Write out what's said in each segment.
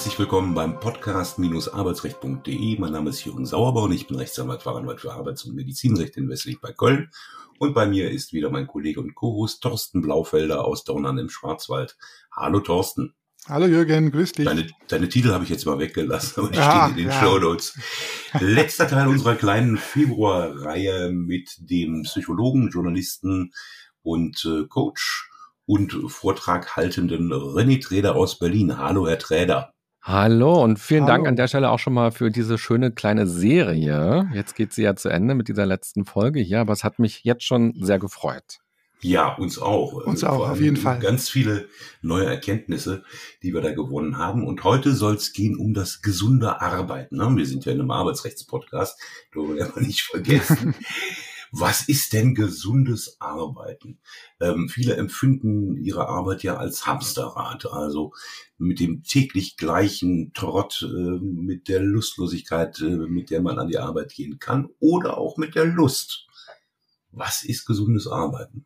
Herzlich willkommen beim Podcast-arbeitsrecht.de. Mein Name ist Jürgen Sauerbau und ich bin Rechtsanwalt, Fachanwalt für Arbeits- und Medizinrecht in Westlich bei Köln. Und bei mir ist wieder mein Kollege und Co-Host Thorsten Blaufelder aus Dornern im Schwarzwald. Hallo Thorsten. Hallo Jürgen, grüß dich. Deine, deine Titel habe ich jetzt mal weggelassen, aber die ja, stehen in den ja. Show Notes. Letzter Teil unserer kleinen Februarreihe mit dem Psychologen, Journalisten und äh, Coach und Vortrag haltenden René Träder aus Berlin. Hallo, Herr Träder. Hallo und vielen Hallo. Dank an der Stelle auch schon mal für diese schöne kleine Serie. Jetzt geht sie ja zu Ende mit dieser letzten Folge hier, aber es hat mich jetzt schon sehr gefreut. Ja, uns auch. Uns auch, auf jeden Fall. Ganz viele neue Erkenntnisse, die wir da gewonnen haben. Und heute soll es gehen um das gesunde Arbeiten. Ne? Wir sind ja in einem Arbeitsrechtspodcast, dürfen wir ja nicht vergessen. Was ist denn gesundes Arbeiten? Ähm, viele empfinden ihre Arbeit ja als Hamsterrad, also mit dem täglich gleichen Trott, äh, mit der Lustlosigkeit, äh, mit der man an die Arbeit gehen kann oder auch mit der Lust. Was ist gesundes Arbeiten?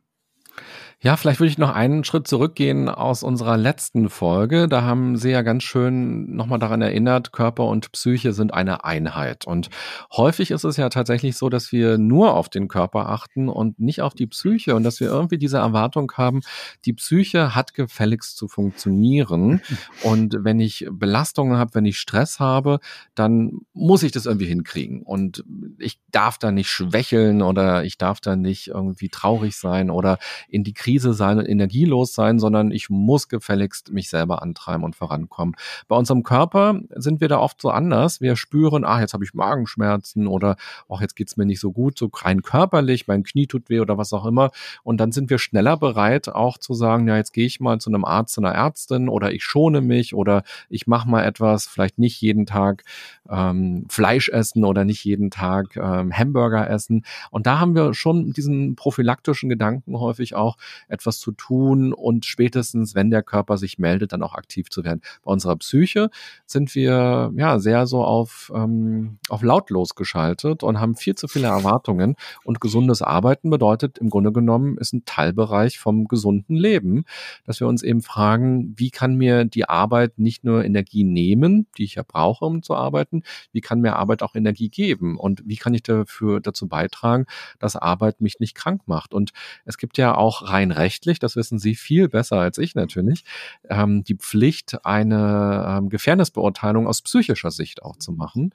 Ja, vielleicht würde ich noch einen Schritt zurückgehen aus unserer letzten Folge. Da haben Sie ja ganz schön nochmal daran erinnert, Körper und Psyche sind eine Einheit. Und häufig ist es ja tatsächlich so, dass wir nur auf den Körper achten und nicht auf die Psyche und dass wir irgendwie diese Erwartung haben, die Psyche hat gefälligst zu funktionieren. Und wenn ich Belastungen habe, wenn ich Stress habe, dann muss ich das irgendwie hinkriegen. Und ich darf da nicht schwächeln oder ich darf da nicht irgendwie traurig sein oder in die Krise Krise sein und energielos sein, sondern ich muss gefälligst mich selber antreiben und vorankommen. Bei unserem Körper sind wir da oft so anders. Wir spüren, ah, jetzt habe ich Magenschmerzen oder auch jetzt geht's mir nicht so gut, so rein körperlich, mein Knie tut weh oder was auch immer. Und dann sind wir schneller bereit, auch zu sagen, ja, jetzt gehe ich mal zu einem Arzt, einer Ärztin oder ich schone mich oder ich mache mal etwas, vielleicht nicht jeden Tag ähm, Fleisch essen oder nicht jeden Tag ähm, Hamburger essen. Und da haben wir schon diesen prophylaktischen Gedanken häufig auch, etwas zu tun und spätestens, wenn der Körper sich meldet, dann auch aktiv zu werden. Bei unserer Psyche sind wir ja sehr so auf, ähm, auf lautlos geschaltet und haben viel zu viele Erwartungen. Und gesundes Arbeiten bedeutet im Grunde genommen, ist ein Teilbereich vom gesunden Leben, dass wir uns eben fragen, wie kann mir die Arbeit nicht nur Energie nehmen, die ich ja brauche, um zu arbeiten, wie kann mir Arbeit auch Energie geben und wie kann ich dafür dazu beitragen, dass Arbeit mich nicht krank macht. Und es gibt ja auch rein rechtlich, das wissen Sie viel besser als ich natürlich, ähm, die Pflicht, eine ähm, Gefährnisbeurteilung aus psychischer Sicht auch zu machen.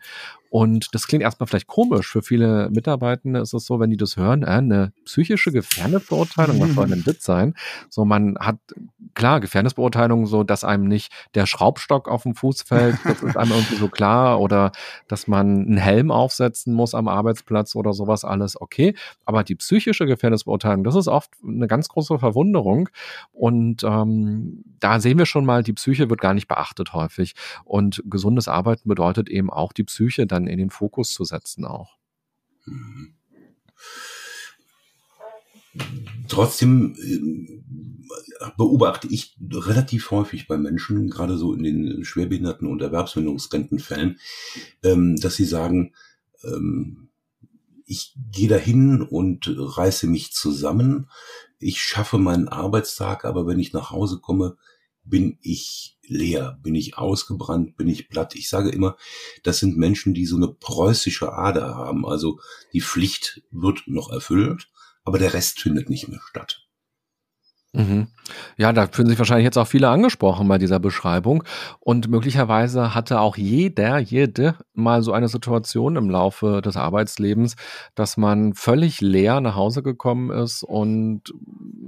Und das klingt erstmal vielleicht komisch. Für viele Mitarbeitende ist es so, wenn die das hören, äh, eine psychische Gefährnisbeurteilung, was soll denn das sein? So, man hat, klar, Gefährnisbeurteilung, so, dass einem nicht der Schraubstock auf dem Fuß fällt, das ist einem irgendwie so klar, oder dass man einen Helm aufsetzen muss am Arbeitsplatz oder sowas, alles okay. Aber die psychische Gefährnisbeurteilung, das ist oft eine ganz große Verwunderung. Und ähm, da sehen wir schon mal, die Psyche wird gar nicht beachtet häufig. Und gesundes Arbeiten bedeutet eben auch die Psyche dann in den Fokus zu setzen auch. Trotzdem äh, beobachte ich relativ häufig bei Menschen, gerade so in den schwerbehinderten und Erwerbsminderungsrentenfällen, ähm, dass sie sagen, ähm, ich gehe dahin und reiße mich zusammen, ich schaffe meinen Arbeitstag, aber wenn ich nach Hause komme, bin ich leer, bin ich ausgebrannt, bin ich platt. Ich sage immer, das sind Menschen, die so eine preußische Ader haben. Also die Pflicht wird noch erfüllt, aber der Rest findet nicht mehr statt. Mhm. Ja, da fühlen sich wahrscheinlich jetzt auch viele angesprochen bei dieser Beschreibung. Und möglicherweise hatte auch jeder, jede mal so eine Situation im Laufe des Arbeitslebens, dass man völlig leer nach Hause gekommen ist und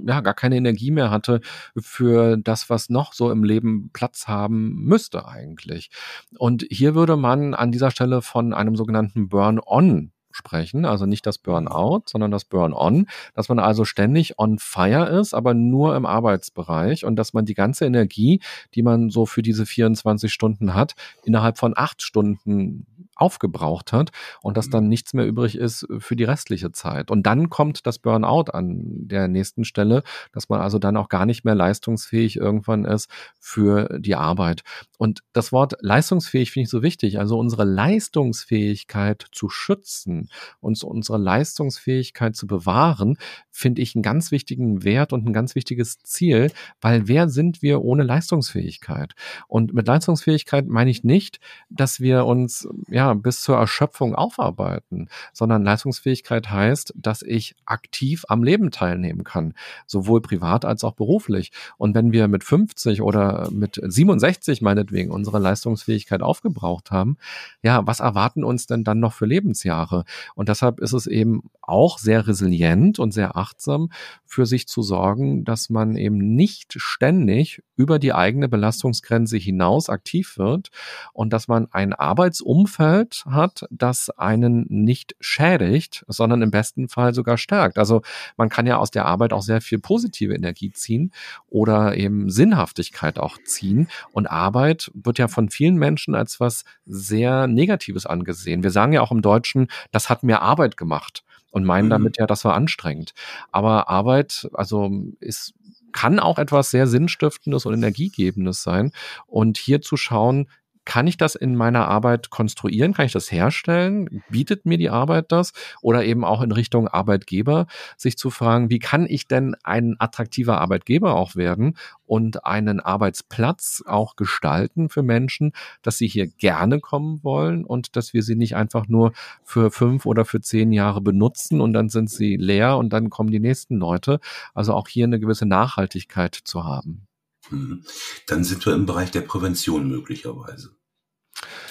ja, gar keine Energie mehr hatte für das, was noch so im Leben Platz haben müsste eigentlich. Und hier würde man an dieser Stelle von einem sogenannten Burn-on sprechen, also nicht das Burnout, sondern das Burn-on, dass man also ständig on fire ist, aber nur im Arbeitsbereich und dass man die ganze Energie, die man so für diese 24 Stunden hat, innerhalb von acht Stunden aufgebraucht hat und dass dann nichts mehr übrig ist für die restliche Zeit. Und dann kommt das Burnout an der nächsten Stelle, dass man also dann auch gar nicht mehr leistungsfähig irgendwann ist für die Arbeit. Und das Wort leistungsfähig finde ich so wichtig. Also unsere Leistungsfähigkeit zu schützen, uns unsere Leistungsfähigkeit zu bewahren, finde ich einen ganz wichtigen Wert und ein ganz wichtiges Ziel, weil wer sind wir ohne Leistungsfähigkeit? Und mit Leistungsfähigkeit meine ich nicht, dass wir uns ja bis zur Erschöpfung aufarbeiten, sondern Leistungsfähigkeit heißt, dass ich aktiv am Leben teilnehmen kann, sowohl privat als auch beruflich. Und wenn wir mit 50 oder mit 67 meinetwegen unsere Leistungsfähigkeit aufgebraucht haben, ja, was erwarten uns denn dann noch für Lebensjahre? Und deshalb ist es eben auch sehr resilient und sehr achtsam für sich zu sorgen, dass man eben nicht ständig über die eigene Belastungsgrenze hinaus aktiv wird und dass man ein Arbeitsumfeld hat, das einen nicht schädigt, sondern im besten Fall sogar stärkt. Also man kann ja aus der Arbeit auch sehr viel positive Energie ziehen oder eben Sinnhaftigkeit auch ziehen. Und Arbeit wird ja von vielen Menschen als was sehr Negatives angesehen. Wir sagen ja auch im Deutschen, das hat mir Arbeit gemacht und meinen mhm. damit ja, das war anstrengend. Aber Arbeit, also ist kann auch etwas sehr Sinnstiftendes und Energiegebendes sein. Und hier zu schauen, kann ich das in meiner Arbeit konstruieren? Kann ich das herstellen? Bietet mir die Arbeit das? Oder eben auch in Richtung Arbeitgeber, sich zu fragen, wie kann ich denn ein attraktiver Arbeitgeber auch werden und einen Arbeitsplatz auch gestalten für Menschen, dass sie hier gerne kommen wollen und dass wir sie nicht einfach nur für fünf oder für zehn Jahre benutzen und dann sind sie leer und dann kommen die nächsten Leute. Also auch hier eine gewisse Nachhaltigkeit zu haben. Mhm. Dann sind wir im Bereich der Prävention möglicherweise.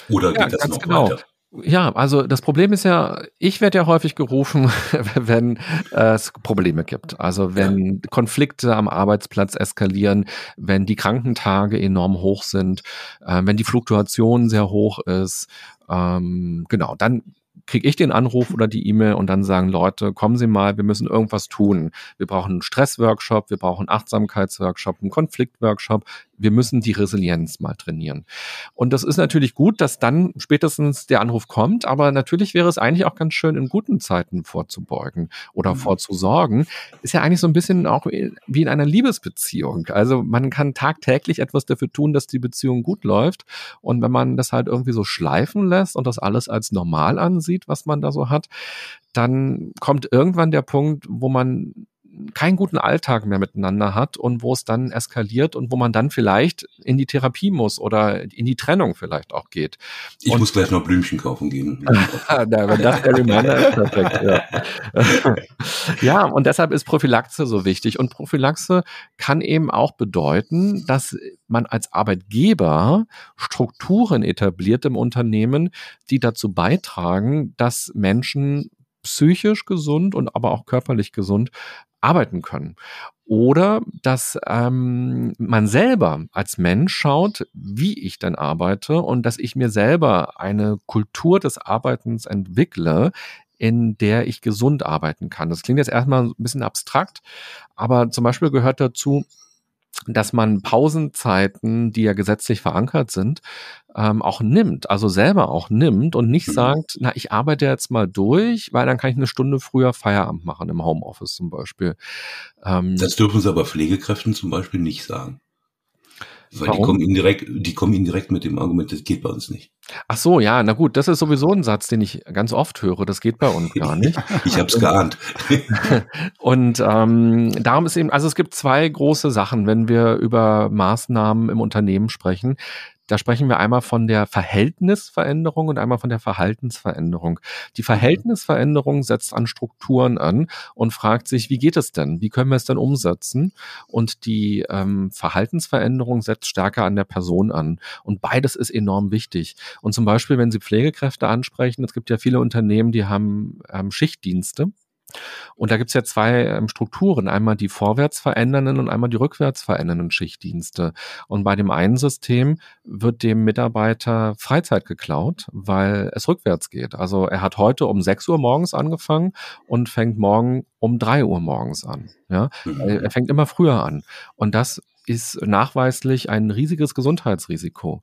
Oder ja, geht das noch genau. weiter? Ja, also das Problem ist ja, ich werde ja häufig gerufen, wenn es Probleme gibt. Also wenn ja. Konflikte am Arbeitsplatz eskalieren, wenn die Krankentage enorm hoch sind, äh, wenn die Fluktuation sehr hoch ist. Ähm, genau, dann kriege ich den Anruf oder die E-Mail und dann sagen Leute, kommen Sie mal, wir müssen irgendwas tun. Wir brauchen einen Stressworkshop, wir brauchen einen Achtsamkeitsworkshop, einen Konfliktworkshop. Wir müssen die Resilienz mal trainieren. Und das ist natürlich gut, dass dann spätestens der Anruf kommt, aber natürlich wäre es eigentlich auch ganz schön, in guten Zeiten vorzubeugen oder mhm. vorzusorgen. Ist ja eigentlich so ein bisschen auch wie in einer Liebesbeziehung. Also man kann tagtäglich etwas dafür tun, dass die Beziehung gut läuft. Und wenn man das halt irgendwie so schleifen lässt und das alles als normal ansieht, was man da so hat, dann kommt irgendwann der Punkt, wo man keinen guten Alltag mehr miteinander hat und wo es dann eskaliert und wo man dann vielleicht in die Therapie muss oder in die Trennung vielleicht auch geht. Ich und, muss gleich noch Blümchen kaufen gehen. ja, wenn das der Reminder ist, perfekt. Ja. ja, und deshalb ist Prophylaxe so wichtig. Und Prophylaxe kann eben auch bedeuten, dass man als Arbeitgeber Strukturen etabliert im Unternehmen, die dazu beitragen, dass Menschen psychisch gesund und aber auch körperlich gesund arbeiten können. Oder dass ähm, man selber als Mensch schaut, wie ich dann arbeite und dass ich mir selber eine Kultur des Arbeitens entwickle, in der ich gesund arbeiten kann. Das klingt jetzt erstmal ein bisschen abstrakt, aber zum Beispiel gehört dazu, dass man Pausenzeiten, die ja gesetzlich verankert sind, ähm, auch nimmt, also selber auch nimmt und nicht mhm. sagt, na, ich arbeite jetzt mal durch, weil dann kann ich eine Stunde früher Feierabend machen im Homeoffice zum Beispiel. Ähm, das dürfen sie aber Pflegekräften zum Beispiel nicht sagen. Weil Warum? die kommen ihnen direkt, die kommen ihnen direkt mit dem Argument, das geht bei uns nicht. Ach so, ja, na gut, das ist sowieso ein Satz, den ich ganz oft höre. Das geht bei uns gar nicht. ich habe es geahnt. und ähm, darum ist eben, also es gibt zwei große Sachen, wenn wir über Maßnahmen im Unternehmen sprechen. Da sprechen wir einmal von der Verhältnisveränderung und einmal von der Verhaltensveränderung. Die Verhältnisveränderung setzt an Strukturen an und fragt sich, wie geht es denn? Wie können wir es denn umsetzen? Und die ähm, Verhaltensveränderung setzt stärker an der Person an. Und beides ist enorm wichtig. Und zum Beispiel, wenn Sie Pflegekräfte ansprechen, es gibt ja viele Unternehmen, die haben ähm, Schichtdienste. Und da gibt's ja zwei ähm, Strukturen, einmal die vorwärts verändernden und einmal die rückwärts verändernden Schichtdienste. Und bei dem einen System wird dem Mitarbeiter Freizeit geklaut, weil es rückwärts geht. Also er hat heute um 6 Uhr morgens angefangen und fängt morgen um 3 Uhr morgens an. Ja, mhm. er fängt immer früher an. Und das ist nachweislich ein riesiges Gesundheitsrisiko.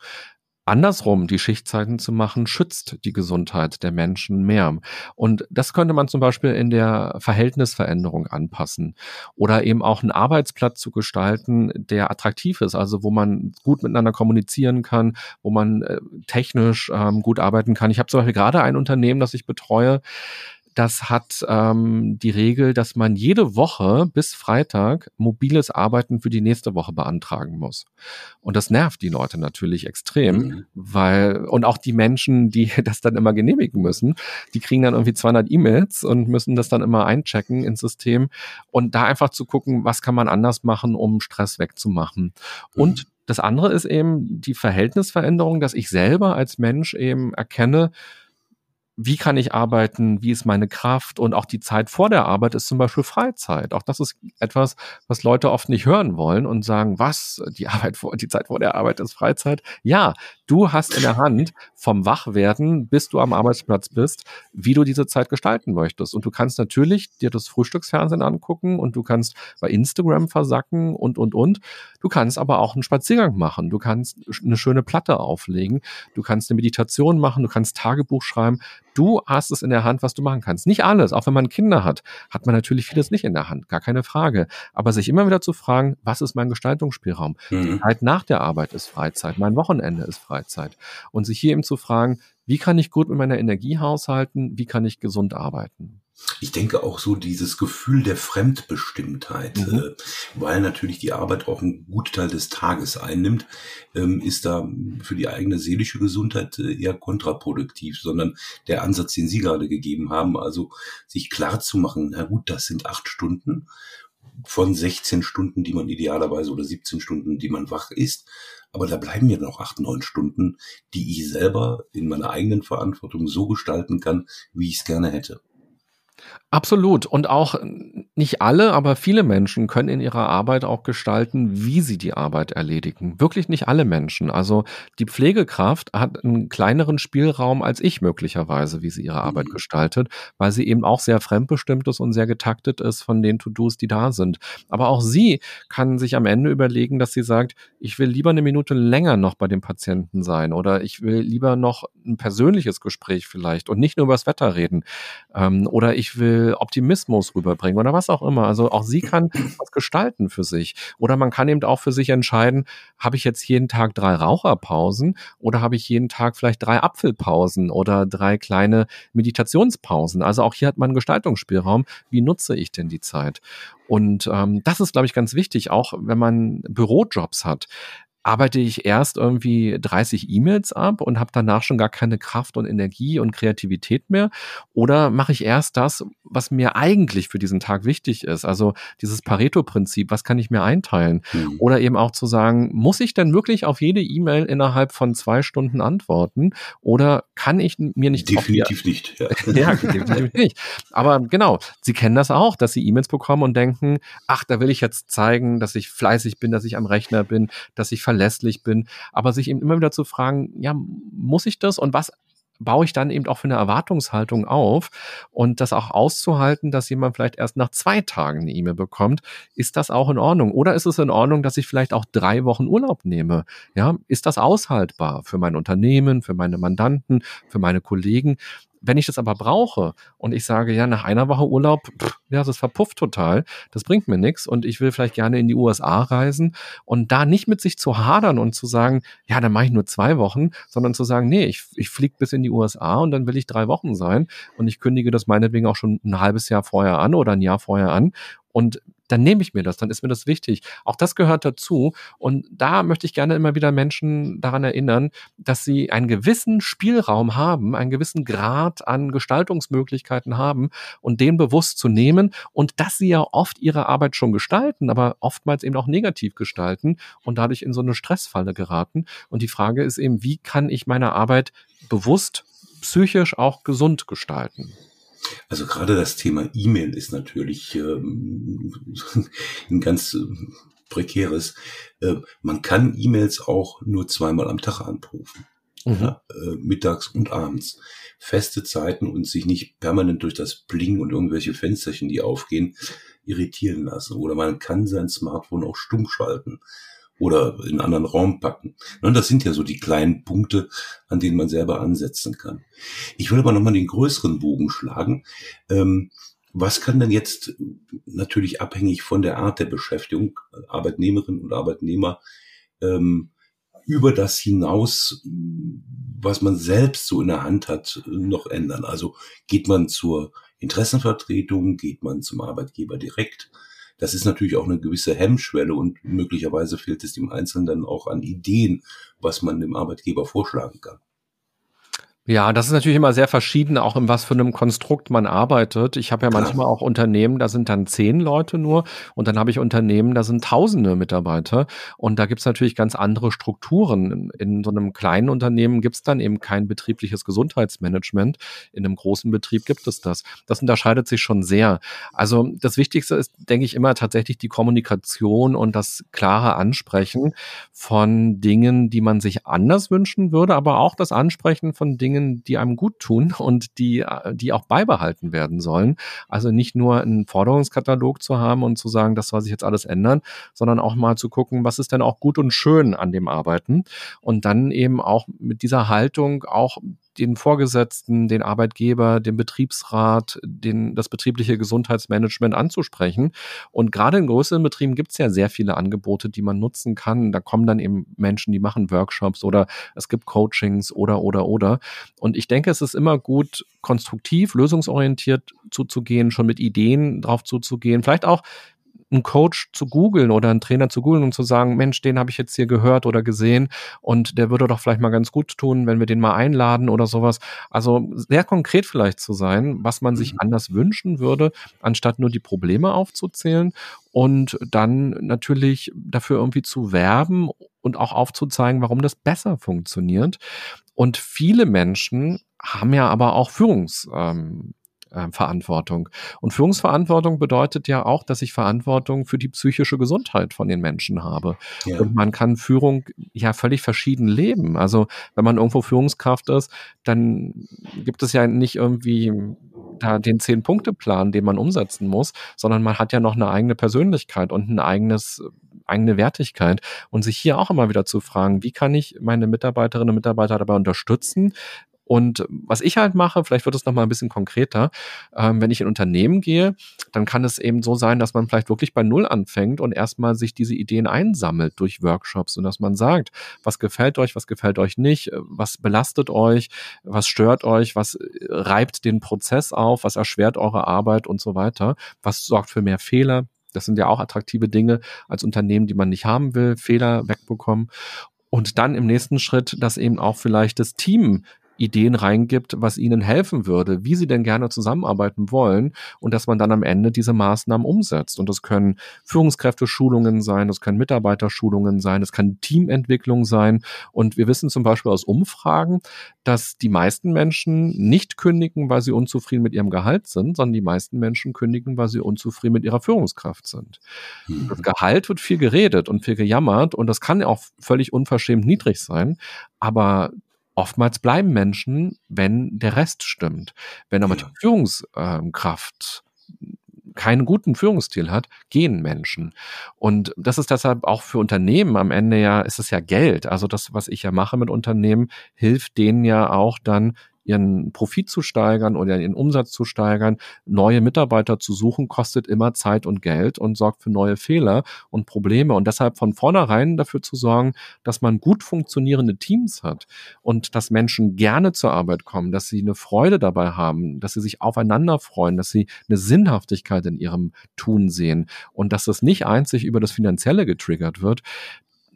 Andersrum, die Schichtzeiten zu machen, schützt die Gesundheit der Menschen mehr. Und das könnte man zum Beispiel in der Verhältnisveränderung anpassen oder eben auch einen Arbeitsplatz zu gestalten, der attraktiv ist, also wo man gut miteinander kommunizieren kann, wo man äh, technisch ähm, gut arbeiten kann. Ich habe zum Beispiel gerade ein Unternehmen, das ich betreue, das hat ähm, die Regel, dass man jede Woche bis Freitag mobiles Arbeiten für die nächste Woche beantragen muss. Und das nervt die Leute natürlich extrem, mhm. weil, und auch die Menschen, die das dann immer genehmigen müssen, die kriegen dann irgendwie 200 E-Mails und müssen das dann immer einchecken ins System und da einfach zu gucken, was kann man anders machen, um Stress wegzumachen. Mhm. Und das andere ist eben die Verhältnisveränderung, dass ich selber als Mensch eben erkenne, wie kann ich arbeiten, wie ist meine Kraft und auch die Zeit vor der Arbeit ist zum Beispiel Freizeit. Auch das ist etwas, was Leute oft nicht hören wollen und sagen, was, die Arbeit vor, die Zeit vor der Arbeit ist Freizeit. Ja, du hast in der Hand vom Wachwerden, bis du am Arbeitsplatz bist, wie du diese Zeit gestalten möchtest. Und du kannst natürlich dir das Frühstücksfernsehen angucken und du kannst bei Instagram versacken und, und, und. Du kannst aber auch einen Spaziergang machen. Du kannst eine schöne Platte auflegen. Du kannst eine Meditation machen. Du kannst Tagebuch schreiben Du hast es in der Hand, was du machen kannst. Nicht alles, auch wenn man Kinder hat, hat man natürlich vieles nicht in der Hand, gar keine Frage. Aber sich immer wieder zu fragen, was ist mein Gestaltungsspielraum? Mhm. Die Zeit nach der Arbeit ist Freizeit, mein Wochenende ist Freizeit. Und sich hier eben zu fragen, wie kann ich gut mit meiner Energie haushalten? Wie kann ich gesund arbeiten? Ich denke auch so dieses Gefühl der Fremdbestimmtheit, mhm. äh, weil natürlich die Arbeit auch einen Gutteil des Tages einnimmt, ähm, ist da für die eigene seelische Gesundheit äh, eher kontraproduktiv, sondern der Ansatz, den Sie gerade gegeben haben, also sich klar zu machen, na gut, das sind acht Stunden von 16 Stunden, die man idealerweise oder 17 Stunden, die man wach ist. Aber da bleiben ja noch acht, neun Stunden, die ich selber in meiner eigenen Verantwortung so gestalten kann, wie ich es gerne hätte. Absolut. Und auch nicht alle, aber viele Menschen können in ihrer Arbeit auch gestalten, wie sie die Arbeit erledigen. Wirklich nicht alle Menschen. Also die Pflegekraft hat einen kleineren Spielraum als ich möglicherweise, wie sie ihre Arbeit mhm. gestaltet, weil sie eben auch sehr fremdbestimmt ist und sehr getaktet ist von den To-Dos, die da sind. Aber auch sie kann sich am Ende überlegen, dass sie sagt, ich will lieber eine Minute länger noch bei dem Patienten sein oder ich will lieber noch ein persönliches Gespräch vielleicht und nicht nur über das Wetter reden. Ähm, oder ich will Optimismus rüberbringen oder was auch immer. Also auch sie kann was gestalten für sich. Oder man kann eben auch für sich entscheiden, habe ich jetzt jeden Tag drei Raucherpausen oder habe ich jeden Tag vielleicht drei Apfelpausen oder drei kleine Meditationspausen. Also auch hier hat man Gestaltungsspielraum. Wie nutze ich denn die Zeit? Und ähm, das ist, glaube ich, ganz wichtig, auch wenn man Bürojobs hat arbeite ich erst irgendwie 30 E-Mails ab und habe danach schon gar keine Kraft und Energie und Kreativität mehr? Oder mache ich erst das, was mir eigentlich für diesen Tag wichtig ist? Also dieses Pareto-Prinzip, was kann ich mir einteilen? Mhm. Oder eben auch zu sagen, muss ich denn wirklich auf jede E-Mail innerhalb von zwei Stunden antworten? Oder kann ich mir nicht... Definitiv nicht. Ja. ja, definitiv nicht. Aber genau, Sie kennen das auch, dass Sie E-Mails bekommen und denken, ach, da will ich jetzt zeigen, dass ich fleißig bin, dass ich am Rechner bin, dass ich verlässlich bin, aber sich eben immer wieder zu fragen, ja, muss ich das und was baue ich dann eben auch für eine Erwartungshaltung auf und das auch auszuhalten, dass jemand vielleicht erst nach zwei Tagen eine E-Mail bekommt, ist das auch in Ordnung? Oder ist es in Ordnung, dass ich vielleicht auch drei Wochen Urlaub nehme? Ja, ist das aushaltbar für mein Unternehmen, für meine Mandanten, für meine Kollegen? Wenn ich das aber brauche und ich sage, ja, nach einer Woche Urlaub, pff, ja, das verpufft total, das bringt mir nichts und ich will vielleicht gerne in die USA reisen und da nicht mit sich zu hadern und zu sagen, ja, dann mache ich nur zwei Wochen, sondern zu sagen, nee, ich, ich fliege bis in die USA und dann will ich drei Wochen sein und ich kündige das meinetwegen auch schon ein halbes Jahr vorher an oder ein Jahr vorher an und dann nehme ich mir das, dann ist mir das wichtig. Auch das gehört dazu. Und da möchte ich gerne immer wieder Menschen daran erinnern, dass sie einen gewissen Spielraum haben, einen gewissen Grad an Gestaltungsmöglichkeiten haben und den bewusst zu nehmen und dass sie ja oft ihre Arbeit schon gestalten, aber oftmals eben auch negativ gestalten und dadurch in so eine Stressfalle geraten. Und die Frage ist eben, wie kann ich meine Arbeit bewusst psychisch auch gesund gestalten? Also gerade das Thema E-Mail ist natürlich ähm, ein ganz äh, prekäres. Äh, man kann E-Mails auch nur zweimal am Tag anrufen. Mhm. Ja, äh, mittags und abends. Feste Zeiten und sich nicht permanent durch das Bling und irgendwelche Fensterchen, die aufgehen, irritieren lassen. Oder man kann sein Smartphone auch stumm schalten oder in einen anderen Raum packen. Und das sind ja so die kleinen Punkte, an denen man selber ansetzen kann. Ich will aber nochmal den größeren Bogen schlagen. Ähm, was kann denn jetzt natürlich abhängig von der Art der Beschäftigung, Arbeitnehmerinnen und Arbeitnehmer, ähm, über das hinaus, was man selbst so in der Hand hat, noch ändern? Also geht man zur Interessenvertretung, geht man zum Arbeitgeber direkt? Das ist natürlich auch eine gewisse Hemmschwelle und möglicherweise fehlt es dem Einzelnen dann auch an Ideen, was man dem Arbeitgeber vorschlagen kann. Ja, das ist natürlich immer sehr verschieden, auch in was für einem Konstrukt man arbeitet. Ich habe ja Klar. manchmal auch Unternehmen, da sind dann zehn Leute nur und dann habe ich Unternehmen, da sind tausende Mitarbeiter und da gibt's natürlich ganz andere Strukturen. In so einem kleinen Unternehmen gibt's dann eben kein betriebliches Gesundheitsmanagement. In einem großen Betrieb gibt es das. Das unterscheidet sich schon sehr. Also das Wichtigste ist, denke ich, immer tatsächlich die Kommunikation und das klare Ansprechen von Dingen, die man sich anders wünschen würde, aber auch das Ansprechen von Dingen, Dingen, die einem gut tun und die, die auch beibehalten werden sollen. Also nicht nur einen Forderungskatalog zu haben und zu sagen, das soll sich jetzt alles ändern, sondern auch mal zu gucken, was ist denn auch gut und schön an dem Arbeiten und dann eben auch mit dieser Haltung auch den Vorgesetzten, den Arbeitgeber, den Betriebsrat, den, das betriebliche Gesundheitsmanagement anzusprechen. Und gerade in größeren Betrieben gibt es ja sehr viele Angebote, die man nutzen kann. Da kommen dann eben Menschen, die machen Workshops oder es gibt Coachings oder, oder, oder. Und ich denke, es ist immer gut, konstruktiv, lösungsorientiert zuzugehen, schon mit Ideen drauf zuzugehen. Vielleicht auch einen Coach zu googeln oder einen Trainer zu googeln und zu sagen, Mensch, den habe ich jetzt hier gehört oder gesehen und der würde doch vielleicht mal ganz gut tun, wenn wir den mal einladen oder sowas. Also sehr konkret vielleicht zu sein, was man sich mhm. anders wünschen würde, anstatt nur die Probleme aufzuzählen und dann natürlich dafür irgendwie zu werben und auch aufzuzeigen, warum das besser funktioniert. Und viele Menschen haben ja aber auch Führungs, ähm, äh, Verantwortung. Und Führungsverantwortung bedeutet ja auch, dass ich Verantwortung für die psychische Gesundheit von den Menschen habe. Ja. Und man kann Führung ja völlig verschieden leben. Also wenn man irgendwo Führungskraft ist, dann gibt es ja nicht irgendwie da den Zehn-Punkte-Plan, den man umsetzen muss, sondern man hat ja noch eine eigene Persönlichkeit und ein eigenes eigene Wertigkeit und sich hier auch immer wieder zu fragen, wie kann ich meine Mitarbeiterinnen und Mitarbeiter dabei unterstützen, und was ich halt mache, vielleicht wird es nochmal ein bisschen konkreter, ähm, wenn ich in Unternehmen gehe, dann kann es eben so sein, dass man vielleicht wirklich bei Null anfängt und erstmal sich diese Ideen einsammelt durch Workshops und dass man sagt, was gefällt euch, was gefällt euch nicht, was belastet euch, was stört euch, was reibt den Prozess auf, was erschwert eure Arbeit und so weiter, was sorgt für mehr Fehler. Das sind ja auch attraktive Dinge als Unternehmen, die man nicht haben will, Fehler wegbekommen. Und dann im nächsten Schritt, dass eben auch vielleicht das Team Ideen reingibt, was ihnen helfen würde, wie sie denn gerne zusammenarbeiten wollen und dass man dann am Ende diese Maßnahmen umsetzt. Und das können Führungskräfteschulungen sein, das können Mitarbeiterschulungen sein, das kann Teamentwicklung sein. Und wir wissen zum Beispiel aus Umfragen, dass die meisten Menschen nicht kündigen, weil sie unzufrieden mit ihrem Gehalt sind, sondern die meisten Menschen kündigen, weil sie unzufrieden mit ihrer Führungskraft sind. Mhm. Das Gehalt wird viel geredet und viel gejammert und das kann auch völlig unverschämt niedrig sein. Aber oftmals bleiben Menschen, wenn der Rest stimmt. Wenn aber die Führungskraft keinen guten Führungsstil hat, gehen Menschen. Und das ist deshalb auch für Unternehmen am Ende ja, ist es ja Geld. Also das, was ich ja mache mit Unternehmen, hilft denen ja auch dann ihren Profit zu steigern oder ihren Umsatz zu steigern, neue Mitarbeiter zu suchen, kostet immer Zeit und Geld und sorgt für neue Fehler und Probleme. Und deshalb von vornherein dafür zu sorgen, dass man gut funktionierende Teams hat und dass Menschen gerne zur Arbeit kommen, dass sie eine Freude dabei haben, dass sie sich aufeinander freuen, dass sie eine Sinnhaftigkeit in ihrem Tun sehen und dass das nicht einzig über das Finanzielle getriggert wird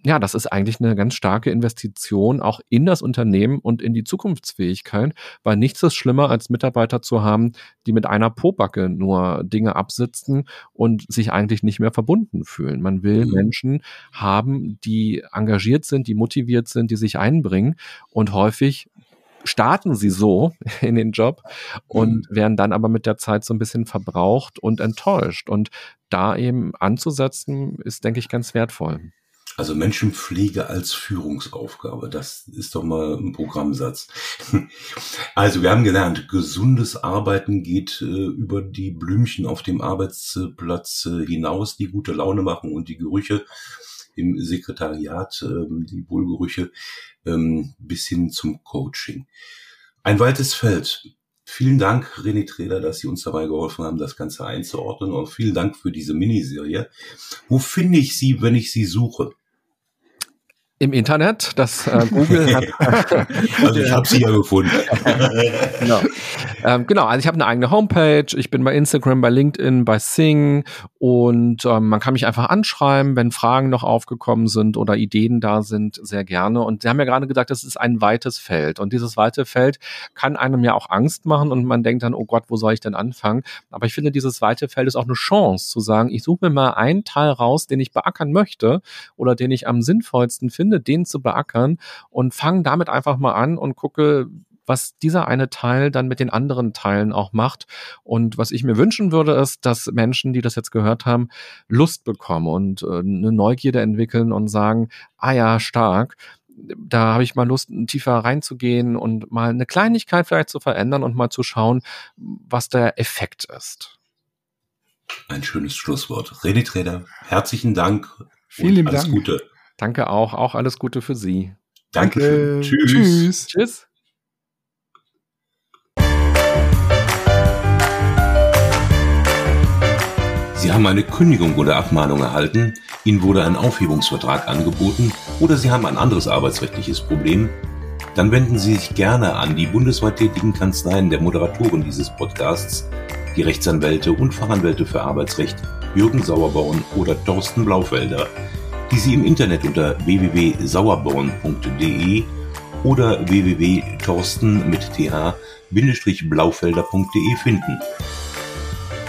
ja, das ist eigentlich eine ganz starke Investition auch in das Unternehmen und in die Zukunftsfähigkeit, weil nichts ist schlimmer, als Mitarbeiter zu haben, die mit einer Pobacke nur Dinge absitzen und sich eigentlich nicht mehr verbunden fühlen. Man will mhm. Menschen haben, die engagiert sind, die motiviert sind, die sich einbringen und häufig starten sie so in den Job und mhm. werden dann aber mit der Zeit so ein bisschen verbraucht und enttäuscht. Und da eben anzusetzen, ist, denke ich, ganz wertvoll. Also Menschenpflege als Führungsaufgabe, das ist doch mal ein Programmsatz. Also wir haben gelernt, gesundes Arbeiten geht äh, über die Blümchen auf dem Arbeitsplatz äh, hinaus, die gute Laune machen und die Gerüche im Sekretariat, ähm, die Wohlgerüche, ähm, bis hin zum Coaching. Ein weites Feld. Vielen Dank, René Treder, dass Sie uns dabei geholfen haben, das Ganze einzuordnen. Und vielen Dank für diese Miniserie. Wo finde ich Sie, wenn ich Sie suche? Im Internet, das äh, Google hat. also ich habe sie ja gefunden. genau. Ähm, genau, also ich habe eine eigene Homepage, ich bin bei Instagram, bei LinkedIn, bei Sing und ähm, man kann mich einfach anschreiben, wenn Fragen noch aufgekommen sind oder Ideen da sind, sehr gerne. Und Sie haben ja gerade gesagt, das ist ein weites Feld und dieses weite Feld kann einem ja auch Angst machen und man denkt dann, oh Gott, wo soll ich denn anfangen? Aber ich finde, dieses weite Feld ist auch eine Chance zu sagen, ich suche mir mal einen Teil raus, den ich beackern möchte oder den ich am sinnvollsten finde finde, den zu beackern und fange damit einfach mal an und gucke, was dieser eine Teil dann mit den anderen Teilen auch macht. Und was ich mir wünschen würde, ist, dass Menschen, die das jetzt gehört haben, Lust bekommen und äh, eine Neugierde entwickeln und sagen, ah ja, stark. Da habe ich mal Lust, tiefer reinzugehen und mal eine Kleinigkeit vielleicht zu verändern und mal zu schauen, was der Effekt ist. Ein schönes Schlusswort. René Trader, herzlichen Dank. Vielen alles Dank. Gute. Danke auch. Auch alles Gute für Sie. Danke. Danke. Tschüss. Tschüss. Tschüss. Sie haben eine Kündigung oder Abmahnung erhalten, Ihnen wurde ein Aufhebungsvertrag angeboten oder Sie haben ein anderes arbeitsrechtliches Problem, dann wenden Sie sich gerne an die bundesweit tätigen Kanzleien der Moderatoren dieses Podcasts, die Rechtsanwälte und Fachanwälte für Arbeitsrecht Jürgen Sauerborn oder Thorsten Blaufelder die Sie im Internet unter www.sauerborn.de oder www.torsten mit th-blaufelder.de finden.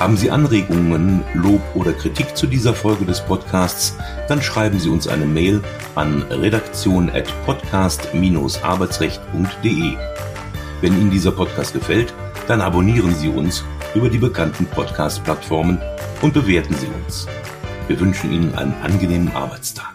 Haben Sie Anregungen, Lob oder Kritik zu dieser Folge des Podcasts, dann schreiben Sie uns eine Mail an redaktion.podcast-arbeitsrecht.de. Wenn Ihnen dieser Podcast gefällt, dann abonnieren Sie uns über die bekannten Podcast-Plattformen und bewerten Sie uns. Wir wünschen Ihnen einen angenehmen Arbeitstag.